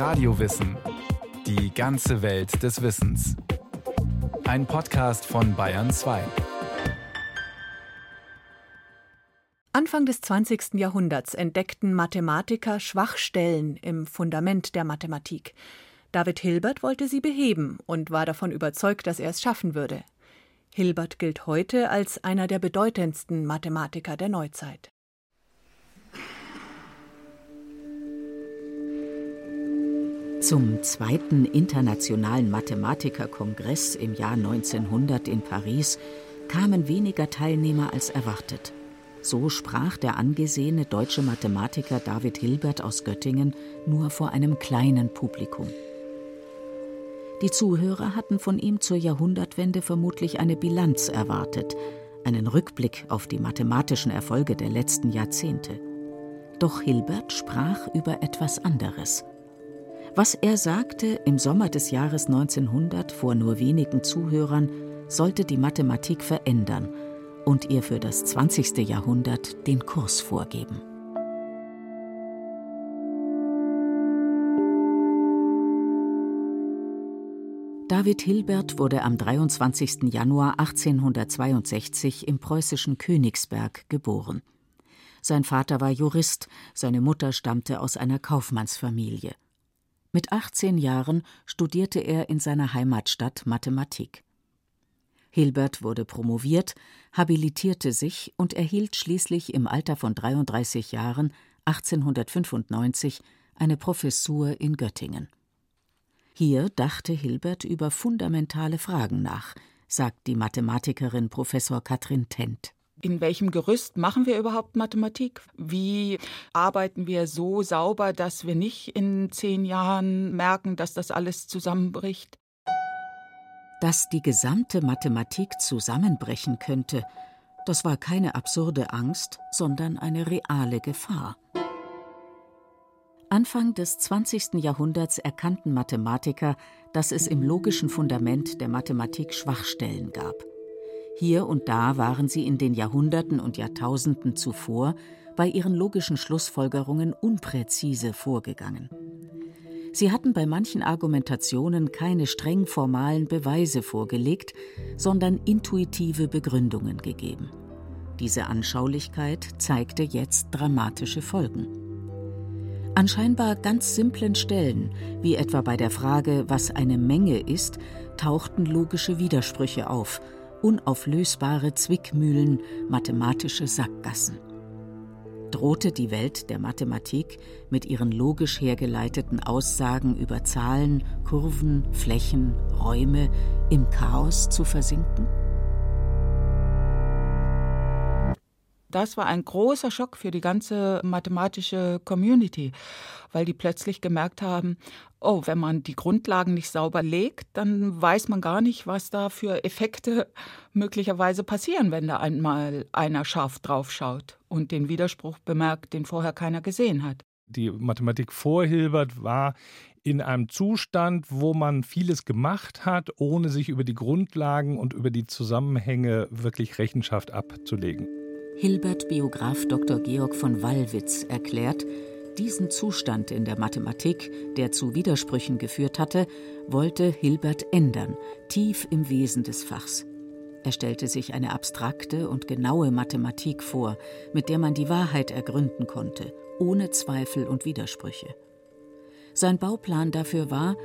Radiowissen. Die ganze Welt des Wissens. Ein Podcast von Bayern 2. Anfang des 20. Jahrhunderts entdeckten Mathematiker Schwachstellen im Fundament der Mathematik. David Hilbert wollte sie beheben und war davon überzeugt, dass er es schaffen würde. Hilbert gilt heute als einer der bedeutendsten Mathematiker der Neuzeit. Zum zweiten internationalen Mathematikerkongress im Jahr 1900 in Paris kamen weniger Teilnehmer als erwartet. So sprach der angesehene deutsche Mathematiker David Hilbert aus Göttingen nur vor einem kleinen Publikum. Die Zuhörer hatten von ihm zur Jahrhundertwende vermutlich eine Bilanz erwartet, einen Rückblick auf die mathematischen Erfolge der letzten Jahrzehnte. Doch Hilbert sprach über etwas anderes. Was er sagte im Sommer des Jahres 1900 vor nur wenigen Zuhörern, sollte die Mathematik verändern und ihr für das 20. Jahrhundert den Kurs vorgeben. David Hilbert wurde am 23. Januar 1862 im preußischen Königsberg geboren. Sein Vater war Jurist, seine Mutter stammte aus einer Kaufmannsfamilie. Mit 18 Jahren studierte er in seiner Heimatstadt Mathematik. Hilbert wurde promoviert, habilitierte sich und erhielt schließlich im Alter von 33 Jahren 1895 eine Professur in Göttingen. Hier dachte Hilbert über fundamentale Fragen nach, sagt die Mathematikerin Professor Katrin Tent in welchem Gerüst machen wir überhaupt Mathematik? Wie arbeiten wir so sauber, dass wir nicht in zehn Jahren merken, dass das alles zusammenbricht? Dass die gesamte Mathematik zusammenbrechen könnte, das war keine absurde Angst, sondern eine reale Gefahr. Anfang des 20. Jahrhunderts erkannten Mathematiker, dass es im logischen Fundament der Mathematik Schwachstellen gab. Hier und da waren sie in den Jahrhunderten und Jahrtausenden zuvor bei ihren logischen Schlussfolgerungen unpräzise vorgegangen. Sie hatten bei manchen Argumentationen keine streng formalen Beweise vorgelegt, sondern intuitive Begründungen gegeben. Diese Anschaulichkeit zeigte jetzt dramatische Folgen. An scheinbar ganz simplen Stellen, wie etwa bei der Frage, was eine Menge ist, tauchten logische Widersprüche auf unauflösbare Zwickmühlen, mathematische Sackgassen. Drohte die Welt der Mathematik mit ihren logisch hergeleiteten Aussagen über Zahlen, Kurven, Flächen, Räume im Chaos zu versinken? Das war ein großer Schock für die ganze mathematische Community, weil die plötzlich gemerkt haben, oh, wenn man die Grundlagen nicht sauber legt, dann weiß man gar nicht, was da für Effekte möglicherweise passieren, wenn da einmal einer scharf drauf schaut und den Widerspruch bemerkt, den vorher keiner gesehen hat. Die Mathematik vor Hilbert war in einem Zustand, wo man vieles gemacht hat, ohne sich über die Grundlagen und über die Zusammenhänge wirklich Rechenschaft abzulegen. Hilbert-Biograf Dr. Georg von Wallwitz erklärt, diesen Zustand in der Mathematik, der zu Widersprüchen geführt hatte, wollte Hilbert ändern, tief im Wesen des Fachs. Er stellte sich eine abstrakte und genaue Mathematik vor, mit der man die Wahrheit ergründen konnte, ohne Zweifel und Widersprüche. Sein Bauplan dafür war,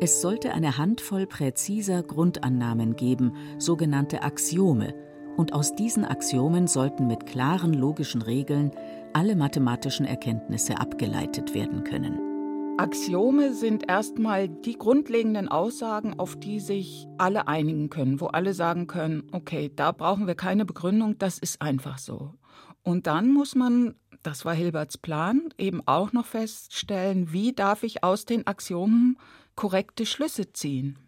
es sollte eine Handvoll präziser Grundannahmen geben, sogenannte Axiome, und aus diesen Axiomen sollten mit klaren logischen Regeln alle mathematischen Erkenntnisse abgeleitet werden können. Axiome sind erstmal die grundlegenden Aussagen, auf die sich alle einigen können, wo alle sagen können, okay, da brauchen wir keine Begründung, das ist einfach so. Und dann muss man, das war Hilberts Plan, eben auch noch feststellen, wie darf ich aus den Axiomen korrekte Schlüsse ziehen.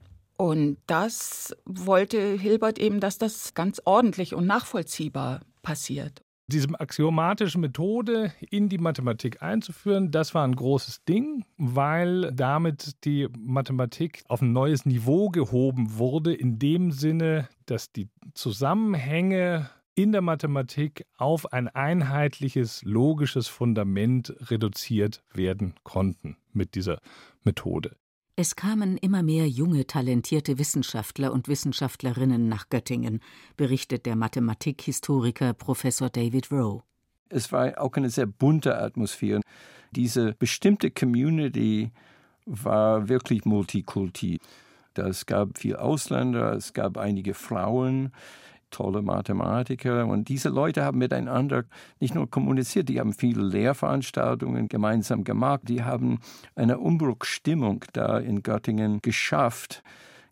Und das wollte Hilbert eben, dass das ganz ordentlich und nachvollziehbar passiert. Diese axiomatische Methode in die Mathematik einzuführen, das war ein großes Ding, weil damit die Mathematik auf ein neues Niveau gehoben wurde, in dem Sinne, dass die Zusammenhänge in der Mathematik auf ein einheitliches, logisches Fundament reduziert werden konnten mit dieser Methode. Es kamen immer mehr junge, talentierte Wissenschaftler und Wissenschaftlerinnen nach Göttingen, berichtet der Mathematikhistoriker Professor David Rowe. Es war auch eine sehr bunte Atmosphäre. Diese bestimmte Community war wirklich multikulti. Es gab viele Ausländer, es gab einige Frauen, tolle Mathematiker. Und diese Leute haben miteinander nicht nur kommuniziert, die haben viele Lehrveranstaltungen gemeinsam gemacht. Die haben eine Umbruchstimmung da in Göttingen geschafft.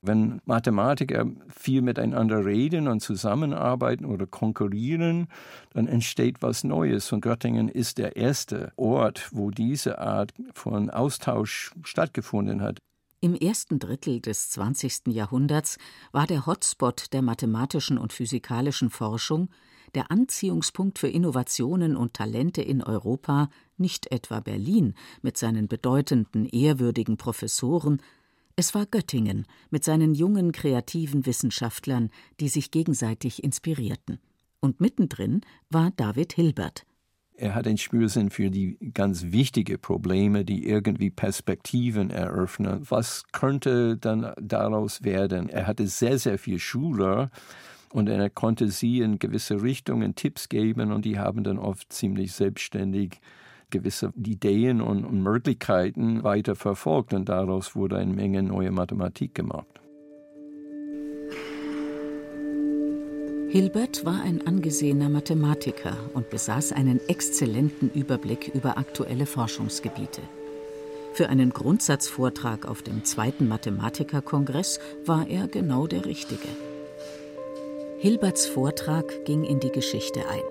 Wenn Mathematiker viel miteinander reden und zusammenarbeiten oder konkurrieren, dann entsteht was Neues. Und Göttingen ist der erste Ort, wo diese Art von Austausch stattgefunden hat. Im ersten Drittel des 20. Jahrhunderts war der Hotspot der mathematischen und physikalischen Forschung, der Anziehungspunkt für Innovationen und Talente in Europa, nicht etwa Berlin mit seinen bedeutenden, ehrwürdigen Professoren, es war Göttingen mit seinen jungen, kreativen Wissenschaftlern, die sich gegenseitig inspirierten. Und mittendrin war David Hilbert, er hat einen Spürsinn für die ganz wichtigen Probleme, die irgendwie Perspektiven eröffnen. Was könnte dann daraus werden? Er hatte sehr, sehr viele Schüler und er konnte sie in gewisse Richtungen Tipps geben und die haben dann oft ziemlich selbstständig gewisse Ideen und Möglichkeiten weiter verfolgt und daraus wurde eine Menge neue Mathematik gemacht. Hilbert war ein angesehener Mathematiker und besaß einen exzellenten Überblick über aktuelle Forschungsgebiete. Für einen Grundsatzvortrag auf dem zweiten Mathematikerkongress war er genau der Richtige. Hilberts Vortrag ging in die Geschichte ein.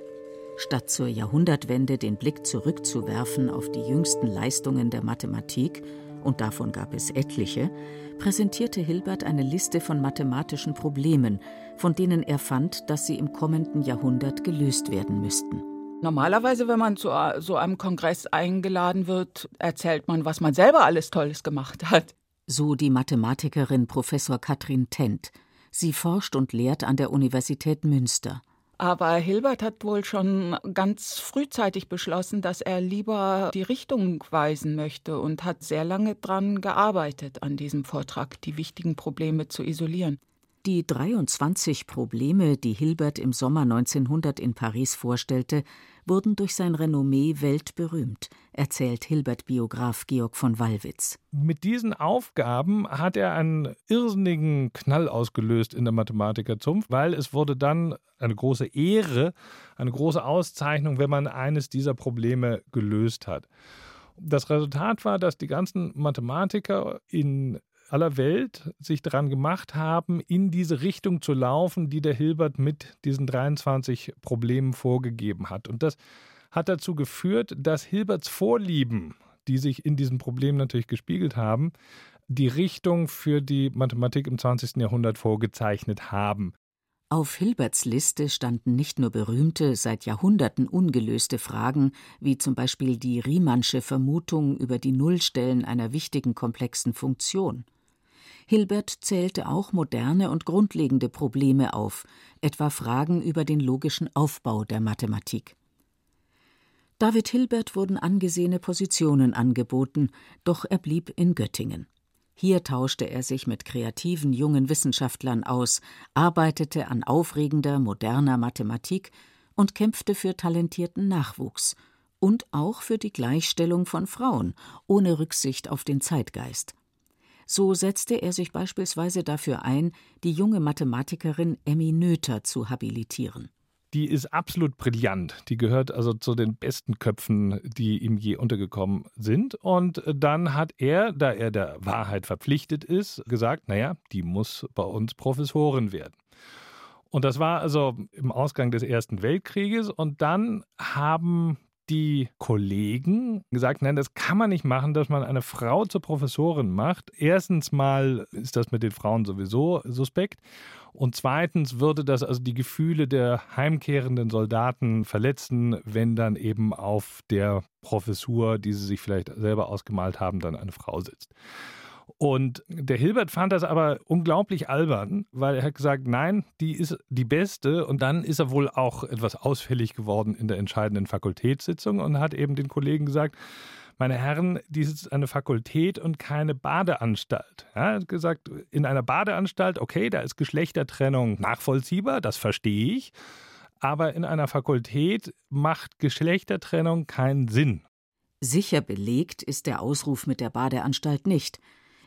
Statt zur Jahrhundertwende den Blick zurückzuwerfen auf die jüngsten Leistungen der Mathematik, und davon gab es etliche, präsentierte Hilbert eine Liste von mathematischen Problemen, von denen er fand, dass sie im kommenden Jahrhundert gelöst werden müssten. Normalerweise, wenn man zu so einem Kongress eingeladen wird, erzählt man, was man selber alles Tolles gemacht hat. So die Mathematikerin Professor Katrin Tent. Sie forscht und lehrt an der Universität Münster. Aber Hilbert hat wohl schon ganz frühzeitig beschlossen, dass er lieber die Richtung weisen möchte und hat sehr lange daran gearbeitet, an diesem Vortrag die wichtigen Probleme zu isolieren. Die 23 Probleme, die Hilbert im Sommer 1900 in Paris vorstellte, wurden durch sein Renommee weltberühmt, erzählt Hilbert-Biograf Georg von Wallwitz. Mit diesen Aufgaben hat er einen irrsinnigen Knall ausgelöst in der Mathematikerzunft, weil es wurde dann eine große Ehre, eine große Auszeichnung, wenn man eines dieser Probleme gelöst hat. Das Resultat war, dass die ganzen Mathematiker in aller Welt sich daran gemacht haben, in diese Richtung zu laufen, die der Hilbert mit diesen 23 Problemen vorgegeben hat. Und das hat dazu geführt, dass Hilberts Vorlieben, die sich in diesem Problem natürlich gespiegelt haben, die Richtung für die Mathematik im 20. Jahrhundert vorgezeichnet haben. Auf Hilberts Liste standen nicht nur berühmte, seit Jahrhunderten ungelöste Fragen, wie zum Beispiel die Riemannsche Vermutung über die Nullstellen einer wichtigen komplexen Funktion. Hilbert zählte auch moderne und grundlegende Probleme auf, etwa Fragen über den logischen Aufbau der Mathematik. David Hilbert wurden angesehene Positionen angeboten, doch er blieb in Göttingen. Hier tauschte er sich mit kreativen jungen Wissenschaftlern aus, arbeitete an aufregender, moderner Mathematik und kämpfte für talentierten Nachwuchs und auch für die Gleichstellung von Frauen, ohne Rücksicht auf den Zeitgeist. So setzte er sich beispielsweise dafür ein, die junge Mathematikerin Emmy Noether zu habilitieren. Die ist absolut brillant. Die gehört also zu den besten Köpfen, die ihm je untergekommen sind. Und dann hat er, da er der Wahrheit verpflichtet ist, gesagt, naja, die muss bei uns Professorin werden. Und das war also im Ausgang des Ersten Weltkrieges. Und dann haben die Kollegen gesagt, nein, das kann man nicht machen, dass man eine Frau zur Professorin macht. Erstens mal ist das mit den Frauen sowieso suspekt. Und zweitens würde das also die Gefühle der heimkehrenden Soldaten verletzen, wenn dann eben auf der Professur, die sie sich vielleicht selber ausgemalt haben, dann eine Frau sitzt. Und der Hilbert fand das aber unglaublich albern, weil er hat gesagt, nein, die ist die beste. Und dann ist er wohl auch etwas ausfällig geworden in der entscheidenden Fakultätssitzung und hat eben den Kollegen gesagt, meine Herren, dies ist eine Fakultät und keine Badeanstalt. Er hat gesagt, in einer Badeanstalt, okay, da ist Geschlechtertrennung nachvollziehbar, das verstehe ich. Aber in einer Fakultät macht Geschlechtertrennung keinen Sinn. Sicher belegt ist der Ausruf mit der Badeanstalt nicht.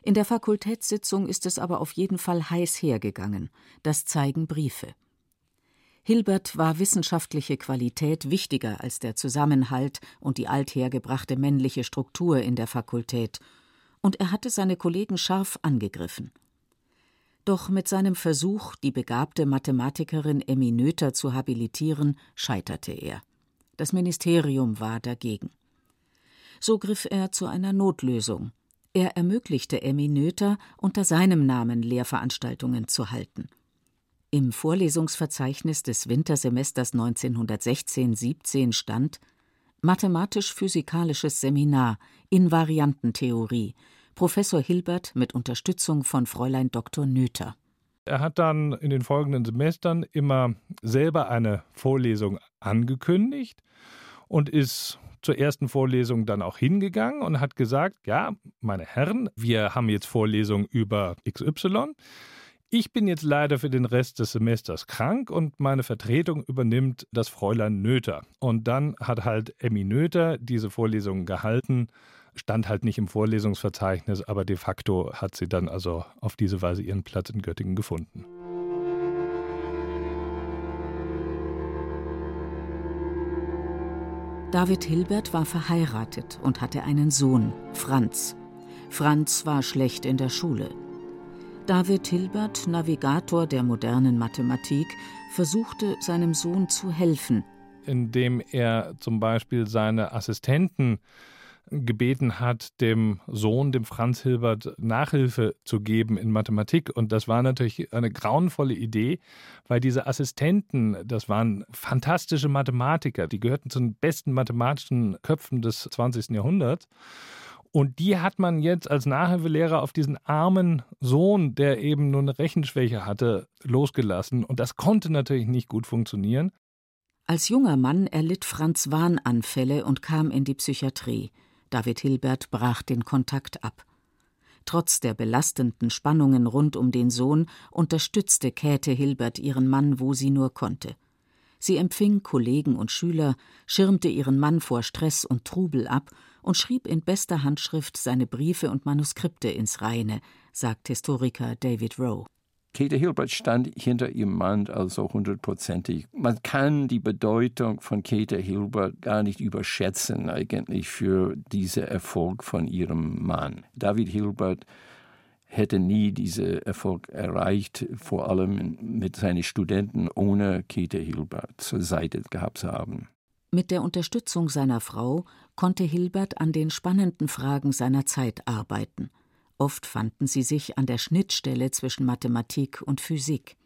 In der Fakultätssitzung ist es aber auf jeden Fall heiß hergegangen. Das zeigen Briefe. Hilbert war wissenschaftliche Qualität wichtiger als der Zusammenhalt und die althergebrachte männliche Struktur in der Fakultät, und er hatte seine Kollegen scharf angegriffen. Doch mit seinem Versuch, die begabte Mathematikerin Emmy Noether zu habilitieren, scheiterte er. Das Ministerium war dagegen. So griff er zu einer Notlösung. Er ermöglichte Emmy Noether, unter seinem Namen Lehrveranstaltungen zu halten. Im Vorlesungsverzeichnis des Wintersemesters 1916/17 stand Mathematisch-physikalisches Seminar Invariantentheorie Professor Hilbert mit Unterstützung von Fräulein Dr. Noether. Er hat dann in den folgenden Semestern immer selber eine Vorlesung angekündigt und ist zur ersten Vorlesung dann auch hingegangen und hat gesagt, ja, meine Herren, wir haben jetzt Vorlesung über XY. Ich bin jetzt leider für den Rest des Semesters krank und meine Vertretung übernimmt das Fräulein Nöther. Und dann hat halt Emmy Nöther diese Vorlesungen gehalten, stand halt nicht im Vorlesungsverzeichnis, aber de facto hat sie dann also auf diese Weise ihren Platz in Göttingen gefunden. David Hilbert war verheiratet und hatte einen Sohn, Franz. Franz war schlecht in der Schule. David Hilbert, Navigator der modernen Mathematik, versuchte seinem Sohn zu helfen. Indem er zum Beispiel seine Assistenten gebeten hat, dem Sohn, dem Franz Hilbert, Nachhilfe zu geben in Mathematik. Und das war natürlich eine grauenvolle Idee, weil diese Assistenten, das waren fantastische Mathematiker, die gehörten zu den besten mathematischen Köpfen des 20. Jahrhunderts. Und die hat man jetzt als Nachhilfelehrer auf diesen armen Sohn, der eben nur eine Rechenschwäche hatte, losgelassen. Und das konnte natürlich nicht gut funktionieren. Als junger Mann erlitt Franz Wahnanfälle und kam in die Psychiatrie. David Hilbert brach den Kontakt ab. Trotz der belastenden Spannungen rund um den Sohn unterstützte Käthe Hilbert ihren Mann, wo sie nur konnte. Sie empfing Kollegen und Schüler, schirmte ihren Mann vor Stress und Trubel ab und schrieb in bester Handschrift seine Briefe und Manuskripte ins Reine, sagt Historiker David Rowe. Käthe Hilbert stand hinter ihrem Mann also hundertprozentig. Man kann die Bedeutung von Käthe Hilbert gar nicht überschätzen eigentlich für diesen Erfolg von ihrem Mann. David Hilbert hätte nie diesen Erfolg erreicht, vor allem mit seinen Studenten, ohne Käthe Hilbert zur Seite gehabt zu haben. Mit der Unterstützung seiner Frau konnte Hilbert an den spannenden Fragen seiner Zeit arbeiten. Oft fanden sie sich an der Schnittstelle zwischen Mathematik und Physik.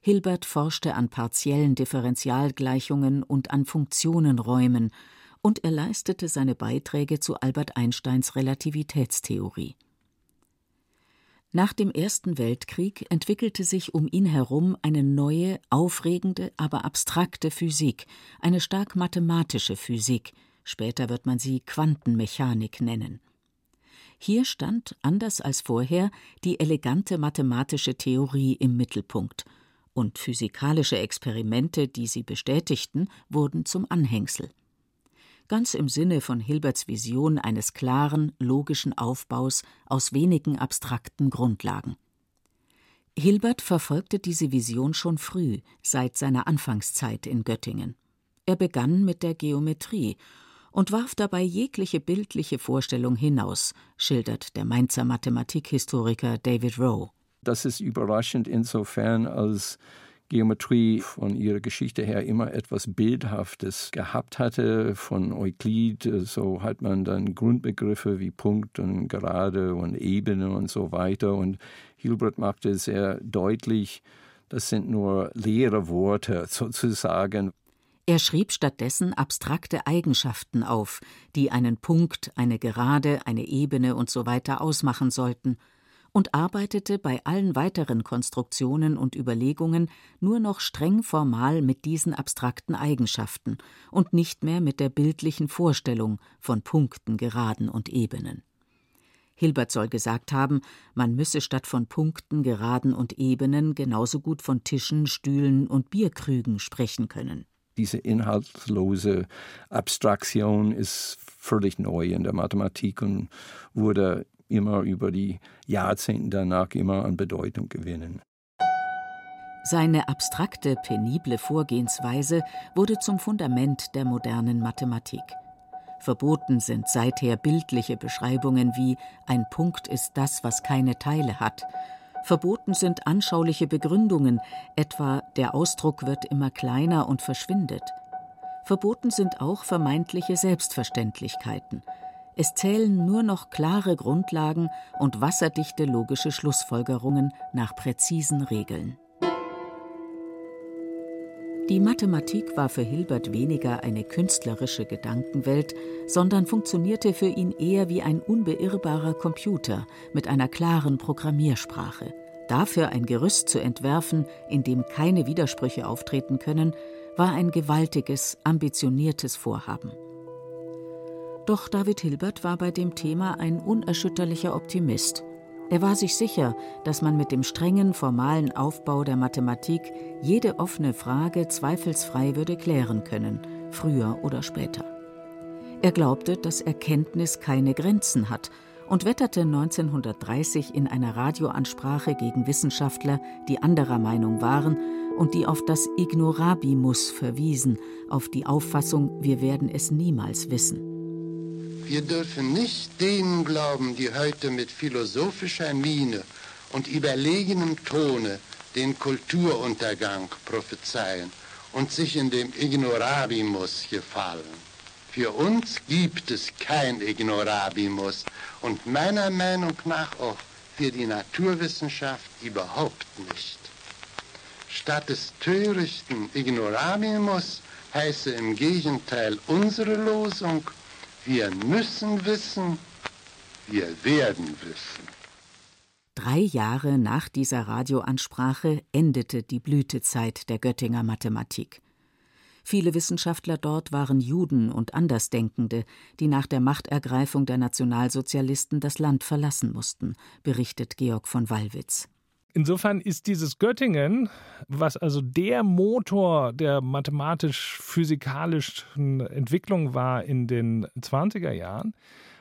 Hilbert forschte an partiellen Differentialgleichungen und an Funktionenräumen, und er leistete seine Beiträge zu Albert Einsteins Relativitätstheorie. Nach dem Ersten Weltkrieg entwickelte sich um ihn herum eine neue, aufregende, aber abstrakte Physik, eine stark mathematische Physik, später wird man sie Quantenmechanik nennen. Hier stand, anders als vorher, die elegante mathematische Theorie im Mittelpunkt, und physikalische Experimente, die sie bestätigten, wurden zum Anhängsel ganz im Sinne von Hilberts Vision eines klaren, logischen Aufbaus aus wenigen abstrakten Grundlagen. Hilbert verfolgte diese Vision schon früh, seit seiner Anfangszeit in Göttingen. Er begann mit der Geometrie und warf dabei jegliche bildliche Vorstellung hinaus, schildert der Mainzer Mathematikhistoriker David Rowe. Das ist überraschend insofern, als Geometrie von ihrer Geschichte her immer etwas Bildhaftes gehabt hatte. Von Euklid, so hat man dann Grundbegriffe wie Punkt und Gerade und Ebene und so weiter. Und Hilbert machte sehr deutlich, das sind nur leere Worte sozusagen. Er schrieb stattdessen abstrakte Eigenschaften auf, die einen Punkt, eine Gerade, eine Ebene usw. So ausmachen sollten, und arbeitete bei allen weiteren Konstruktionen und Überlegungen nur noch streng formal mit diesen abstrakten Eigenschaften und nicht mehr mit der bildlichen Vorstellung von Punkten, Geraden und Ebenen. Hilbert soll gesagt haben, man müsse statt von Punkten, Geraden und Ebenen genauso gut von Tischen, Stühlen und Bierkrügen sprechen können. Diese inhaltslose Abstraktion ist völlig neu in der Mathematik und wurde immer über die Jahrzehnte danach immer an Bedeutung gewinnen. Seine abstrakte, penible Vorgehensweise wurde zum Fundament der modernen Mathematik. Verboten sind seither bildliche Beschreibungen wie ein Punkt ist das, was keine Teile hat. Verboten sind anschauliche Begründungen, etwa der Ausdruck wird immer kleiner und verschwindet. Verboten sind auch vermeintliche Selbstverständlichkeiten. Es zählen nur noch klare Grundlagen und wasserdichte logische Schlussfolgerungen nach präzisen Regeln. Die Mathematik war für Hilbert weniger eine künstlerische Gedankenwelt, sondern funktionierte für ihn eher wie ein unbeirrbarer Computer mit einer klaren Programmiersprache. Dafür ein Gerüst zu entwerfen, in dem keine Widersprüche auftreten können, war ein gewaltiges, ambitioniertes Vorhaben. Doch David Hilbert war bei dem Thema ein unerschütterlicher Optimist. Er war sich sicher, dass man mit dem strengen formalen Aufbau der Mathematik jede offene Frage zweifelsfrei würde klären können, früher oder später. Er glaubte, dass Erkenntnis keine Grenzen hat und wetterte 1930 in einer Radioansprache gegen Wissenschaftler, die anderer Meinung waren und die auf das Ignorabimus verwiesen, auf die Auffassung, wir werden es niemals wissen. Wir dürfen nicht denen glauben, die heute mit philosophischer Miene und überlegenem Tone den Kulturuntergang prophezeien und sich in dem Ignorabimus gefallen. Für uns gibt es kein Ignorabimus und meiner Meinung nach auch für die Naturwissenschaft überhaupt nicht. Statt des törichten Ignorabimus heiße im Gegenteil unsere Losung, wir müssen wissen, wir werden wissen. Drei Jahre nach dieser Radioansprache endete die Blütezeit der Göttinger Mathematik. Viele Wissenschaftler dort waren Juden und Andersdenkende, die nach der Machtergreifung der Nationalsozialisten das Land verlassen mussten, berichtet Georg von Wallwitz. Insofern ist dieses Göttingen, was also der Motor der mathematisch-physikalischen Entwicklung war in den 20er Jahren,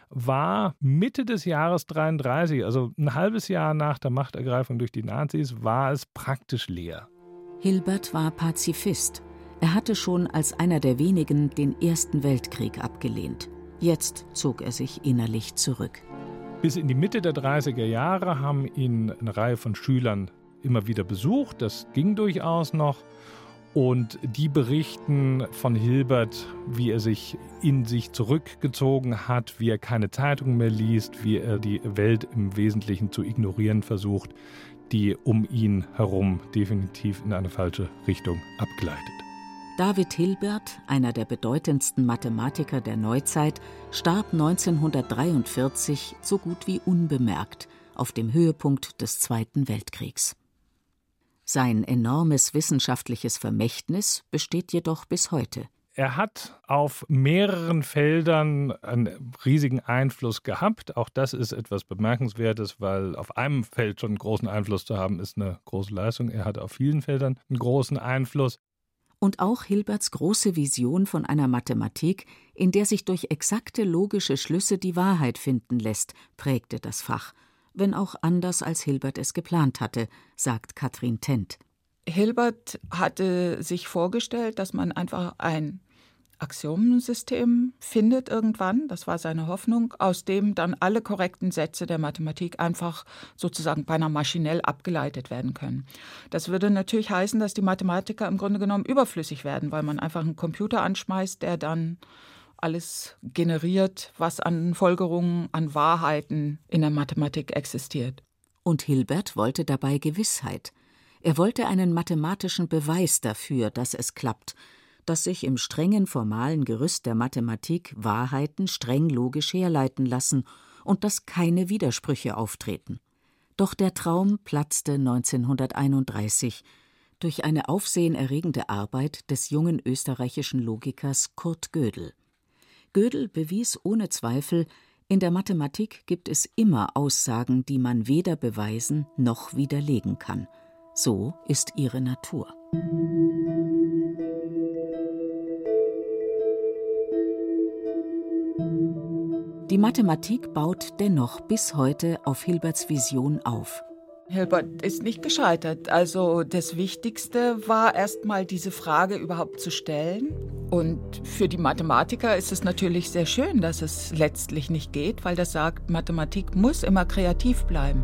war Mitte des Jahres 33, also ein halbes Jahr nach der Machtergreifung durch die Nazis, war es praktisch leer. Hilbert war Pazifist. Er hatte schon als einer der wenigen den Ersten Weltkrieg abgelehnt. Jetzt zog er sich innerlich zurück. Bis in die Mitte der 30er Jahre haben ihn eine Reihe von Schülern immer wieder besucht. Das ging durchaus noch. Und die berichten von Hilbert, wie er sich in sich zurückgezogen hat, wie er keine Zeitung mehr liest, wie er die Welt im Wesentlichen zu ignorieren versucht, die um ihn herum definitiv in eine falsche Richtung abgleitet. David Hilbert, einer der bedeutendsten Mathematiker der Neuzeit, starb 1943 so gut wie unbemerkt auf dem Höhepunkt des Zweiten Weltkriegs. Sein enormes wissenschaftliches Vermächtnis besteht jedoch bis heute. Er hat auf mehreren Feldern einen riesigen Einfluss gehabt. Auch das ist etwas Bemerkenswertes, weil auf einem Feld schon einen großen Einfluss zu haben, ist eine große Leistung. Er hat auf vielen Feldern einen großen Einfluss und auch Hilberts große Vision von einer Mathematik, in der sich durch exakte logische Schlüsse die Wahrheit finden lässt, prägte das Fach, wenn auch anders als Hilbert es geplant hatte, sagt Katrin Tent. Hilbert hatte sich vorgestellt, dass man einfach ein Axiomensystem findet irgendwann, das war seine Hoffnung, aus dem dann alle korrekten Sätze der Mathematik einfach sozusagen beinahe maschinell abgeleitet werden können. Das würde natürlich heißen, dass die Mathematiker im Grunde genommen überflüssig werden, weil man einfach einen Computer anschmeißt, der dann alles generiert, was an Folgerungen, an Wahrheiten in der Mathematik existiert. Und Hilbert wollte dabei Gewissheit. Er wollte einen mathematischen Beweis dafür, dass es klappt, dass sich im strengen formalen Gerüst der Mathematik Wahrheiten streng logisch herleiten lassen und dass keine Widersprüche auftreten. Doch der Traum platzte 1931 durch eine aufsehenerregende Arbeit des jungen österreichischen Logikers Kurt Gödel. Gödel bewies ohne Zweifel, in der Mathematik gibt es immer Aussagen, die man weder beweisen noch widerlegen kann. So ist ihre Natur. Die Mathematik baut dennoch bis heute auf Hilberts Vision auf. Hilbert ist nicht gescheitert. Also das Wichtigste war erstmal diese Frage überhaupt zu stellen. Und für die Mathematiker ist es natürlich sehr schön, dass es letztlich nicht geht, weil das sagt, Mathematik muss immer kreativ bleiben.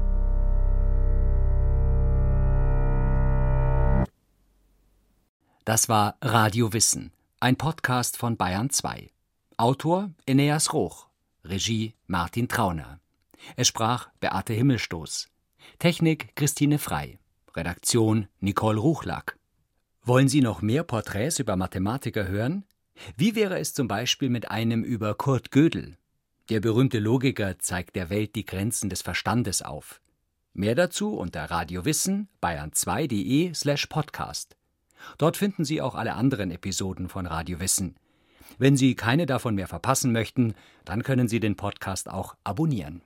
Das war Radio Wissen, ein Podcast von Bayern 2. Autor Eneas Roch, Regie Martin Trauner. Es sprach Beate Himmelstoß. Technik Christine Frei. Redaktion Nicole Ruchlack. Wollen Sie noch mehr Porträts über Mathematiker hören? Wie wäre es zum Beispiel mit einem über Kurt Gödel? Der berühmte Logiker zeigt der Welt die Grenzen des Verstandes auf. Mehr dazu unter radiowissen bayern2.de slash podcast. Dort finden Sie auch alle anderen Episoden von Radio Wissen. Wenn Sie keine davon mehr verpassen möchten, dann können Sie den Podcast auch abonnieren.